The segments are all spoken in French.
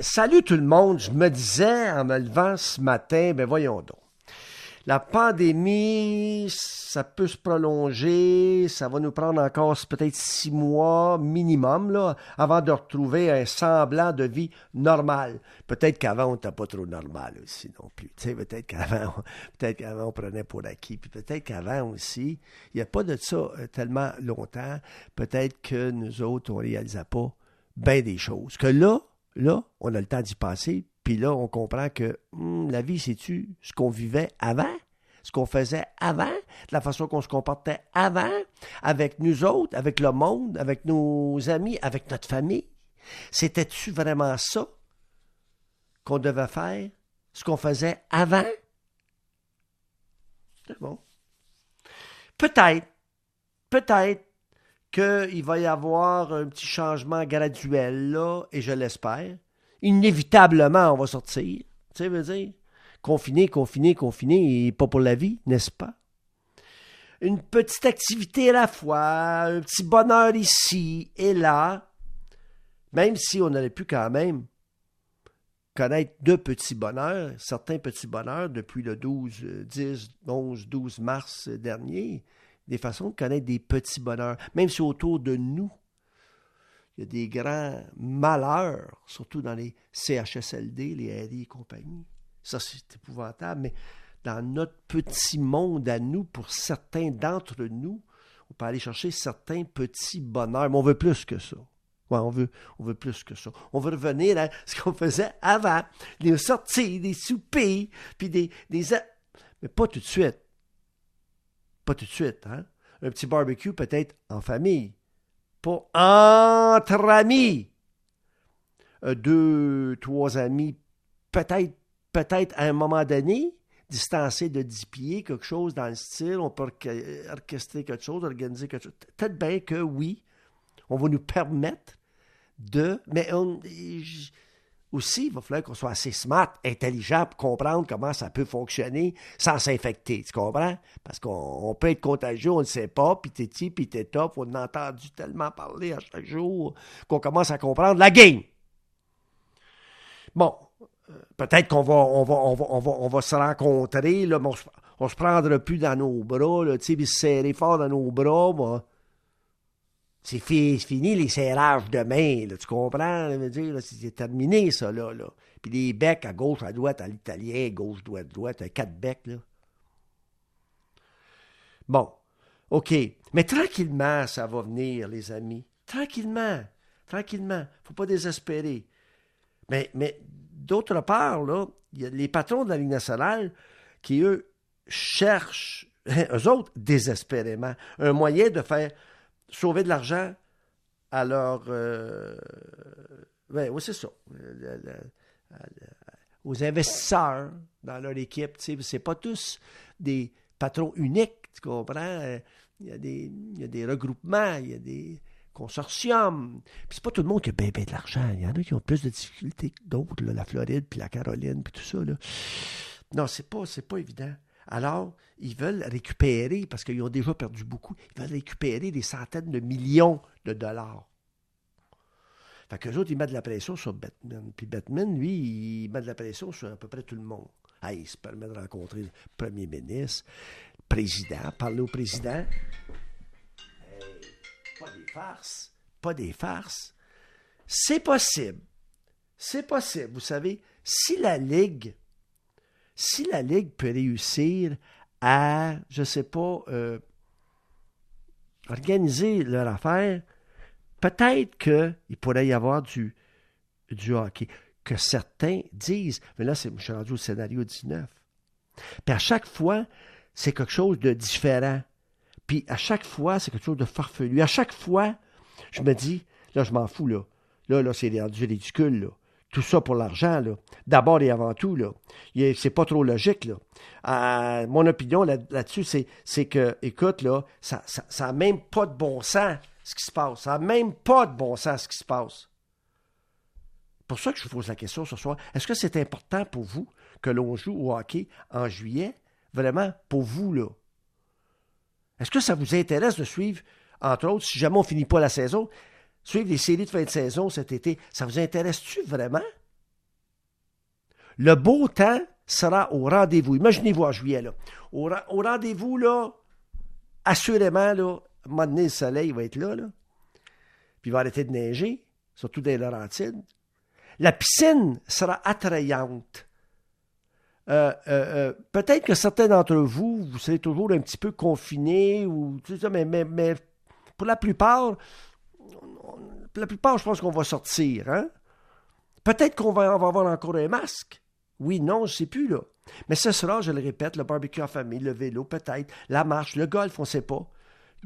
Salut tout le monde, je me disais en me levant ce matin, ben voyons donc. La pandémie, ça peut se prolonger, ça va nous prendre encore peut-être six mois minimum là, avant de retrouver un semblant de vie normale. Peut-être qu'avant on n'était pas trop normal aussi non plus. Peut-être qu'avant, peut-être qu'avant on prenait pour acquis, puis peut-être qu'avant aussi, il n'y a pas de ça euh, tellement longtemps. Peut-être que nous autres on réalisait pas bien des choses. Que là, là, on a le temps d'y passer, puis là, on comprend que hmm, la vie, c'est-tu ce qu'on vivait avant? Ce qu'on faisait avant, la façon qu'on se comportait avant, avec nous autres, avec le monde, avec nos amis, avec notre famille? C'était-tu vraiment ça qu'on devait faire? Ce qu'on faisait avant? C'est bon. Peut-être, peut-être qu'il va y avoir un petit changement graduel là, et je l'espère. Inévitablement, on va sortir. Tu sais, veux dire, confiné, confiné, confiné, et pas pour la vie, n'est-ce pas? Une petite activité à la fois, un petit bonheur ici et là, même si on aurait pu quand même connaître deux petits bonheurs, certains petits bonheurs depuis le 12, 10, 11, 12 mars dernier, des façons de connaître des petits bonheurs, même si autour de nous, il y a des grands malheurs, surtout dans les CHSLD, les RI et compagnie. Ça, c'est épouvantable, mais dans notre petit monde à nous, pour certains d'entre nous, on peut aller chercher certains petits bonheurs, mais on veut plus que ça. Ouais, on veut, on veut plus que ça. On veut revenir à ce qu'on faisait avant, des sorties, des soupers, puis des, des... Mais pas tout de suite. Pas tout de suite, hein? Un petit barbecue peut-être en famille, pas entre amis. Euh, deux, trois amis, peut-être, peut-être à un moment donné, distancés de dix pieds, quelque chose dans le style, on peut orchestrer quelque chose, organiser quelque chose. Peut-être bien que oui, on va nous permettre de, mais aussi, il va falloir qu'on soit assez smart, intelligent pour comprendre comment ça peut fonctionner sans s'infecter. Tu comprends? Parce qu'on peut être contagieux, on ne sait pas, puis t'es ti, puis t'es top, on a entendu tellement parler à chaque jour qu'on commence à comprendre la game. Bon, euh, peut-être qu'on va on va, on va, on va, on va, se rencontrer, on ne se prendra plus dans nos bras, tu sais, se serrer fort dans nos bras, moi. C'est fini les serrages de main, là, tu comprends? C'est terminé, ça, là, là. Puis les becs à gauche, à droite, à l'italien, gauche, droite, droite, quatre becs, là. Bon, OK. Mais tranquillement, ça va venir, les amis. Tranquillement. Tranquillement. Faut pas désespérer. Mais, mais d'autre part, là, y a les patrons de la Ligue nationale qui, eux, cherchent, eux autres, désespérément, un moyen de faire sauver de l'argent à leur. Euh, oui, c'est ça. aux investisseurs dans leur équipe. C'est pas tous des patrons uniques, tu comprends? Il y, a des, il y a des regroupements, il y a des consortiums. Puis c'est pas tout le monde qui a bien, de l'argent. Il y en a qui ont plus de difficultés que d'autres, la Floride, puis la Caroline, puis tout ça. Là. Non, c'est pas, pas évident. Alors, ils veulent récupérer, parce qu'ils ont déjà perdu beaucoup, ils veulent récupérer des centaines de millions de dollars. Fait qu'eux autres, ils mettent de la pression sur Batman. Puis Batman, lui, il met de la pression sur à peu près tout le monde. Ah, il se permet de rencontrer le premier ministre, le président, parler au président. pas des farces. Pas des farces. C'est possible. C'est possible. Vous savez, si la Ligue si la Ligue peut réussir à, je ne sais pas, euh, organiser leur affaire, peut-être qu'il pourrait y avoir du, du hockey. Que certains disent, mais là, je suis rendu au scénario 19. Puis à chaque fois, c'est quelque chose de différent. Puis à chaque fois, c'est quelque chose de farfelu. À chaque fois, je me dis, là, je m'en fous, là. Là, là, c'est rendu ridicule, là tout ça pour l'argent, là. D'abord et avant tout, là. C'est pas trop logique, là. Euh, mon opinion là, dessus c'est, que, écoute, là, ça n'a même pas de bon sens ce qui se passe. Ça n'a même pas de bon sens ce qui se passe. pour ça que je vous pose la question ce soir. Est-ce que c'est important pour vous que l'on joue au hockey en juillet? Vraiment, pour vous, là. Est-ce que ça vous intéresse de suivre, entre autres, si jamais on finit pas la saison, suivre les séries de fin de saison cet été, ça vous intéresse-tu vraiment? Le beau temps sera au rendez-vous. Imaginez-vous en juillet, là. Au, rendez-vous, là, assurément, là, le soleil va être là, là. Puis il va arrêter de neiger, surtout dans les Laurentides. La piscine sera attrayante. Euh, euh, euh, peut-être que certains d'entre vous, vous serez toujours un petit peu confinés, ou, mais, mais, mais pour la plupart, la plupart, je pense qu'on va sortir. Hein? Peut-être qu'on va, va avoir encore un masque. Oui, non, je ne sais plus, là. Mais ce sera, je le répète, le barbecue en famille, le vélo, peut-être, la marche, le golf, on ne sait pas.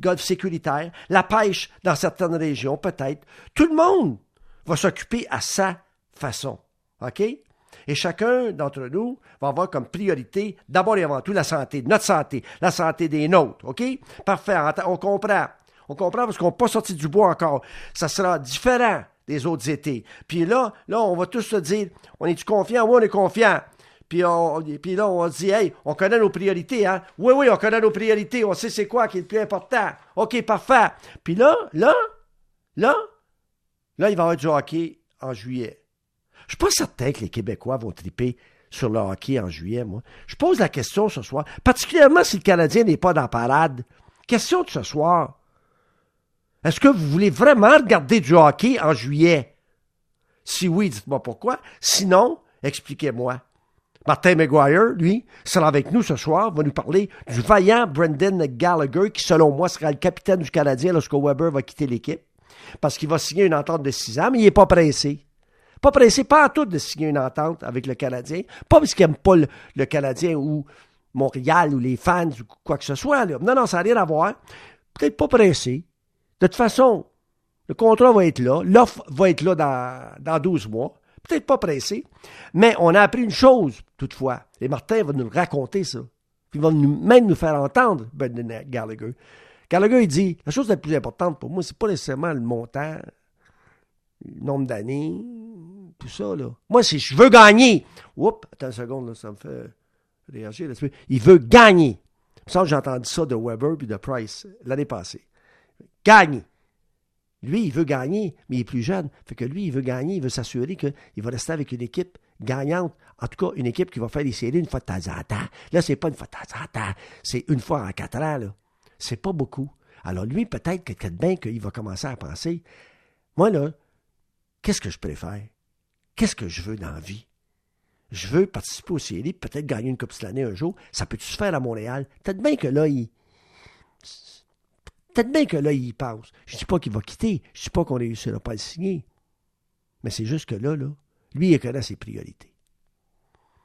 Golf sécuritaire, la pêche dans certaines régions, peut-être. Tout le monde va s'occuper à sa façon. OK? Et chacun d'entre nous va avoir comme priorité, d'abord et avant tout, la santé, notre santé, la santé des nôtres. OK? Parfait. On comprend. On comprend parce qu'on n'est pas sorti du bois encore. Ça sera différent des autres étés. Puis là, là, on va tous se dire, on est-tu confiant? Oui, on est confiant. Puis, on, puis là, on dit, hey, on connaît nos priorités, hein? Oui, oui, on connaît nos priorités, on sait c'est quoi qui est le plus important. OK, parfait. Puis là, là, là, là, il va y avoir du hockey en juillet. Je suis pas certain que les Québécois vont triper sur le hockey en juillet, moi. Je pose la question ce soir, particulièrement si le Canadien n'est pas dans la parade. Question de ce soir. Est-ce que vous voulez vraiment regarder du hockey en juillet? Si oui, dites-moi pourquoi. Sinon, expliquez-moi. Martin McGuire, lui, sera avec nous ce soir, va nous parler du vaillant Brendan Gallagher, qui, selon moi, sera le capitaine du Canadien lorsque Weber va quitter l'équipe. Parce qu'il va signer une entente de six ans, mais il n'est pas pressé. Pas pressé, pas à tout de signer une entente avec le Canadien. Pas parce qu'il n'aime pas le, Canadien ou Montréal ou les fans ou quoi que ce soit. Non, non, ça n'a rien à voir. Peut-être pas pressé. De toute façon, le contrat va être là. L'offre va être là dans, dans 12 mois. Peut-être pas pressé. Mais on a appris une chose, toutefois. Et Martin va nous raconter, ça. Puis il va même nous faire entendre, Brendan Gallagher. Gallagher, il dit, la chose la plus importante pour moi, c'est pas nécessairement le montant, le nombre d'années, tout ça, là. Moi, si je veux gagner, oups, attends une seconde, là, ça me fait réagir. Là, il veut gagner. Ça, j'ai entendu ça de Weber puis de Price l'année passée. Gagner. Lui, il veut gagner, mais il est plus jeune. Fait que lui, il veut gagner, il veut s'assurer qu'il va rester avec une équipe gagnante. En tout cas, une équipe qui va faire des séries une fois de temps en temps. Là, c'est pas une fois de temps. C'est une fois en quatre ans, là. C'est pas beaucoup. Alors lui, peut-être que bien qu'il va commencer à penser, moi, là, qu'est-ce que je préfère? Qu'est-ce que je veux dans la vie? Je veux participer aux séries, peut-être gagner une Coupe l'année un jour. Ça peut-tu se faire à Montréal? Peut-être bien que là, il. Peut-être bien que là, il y pense. Je ne dis pas qu'il va quitter. Je ne dis pas qu'on ne réussira pas à le signer. Mais c'est juste que là, là, lui, il connaît ses priorités.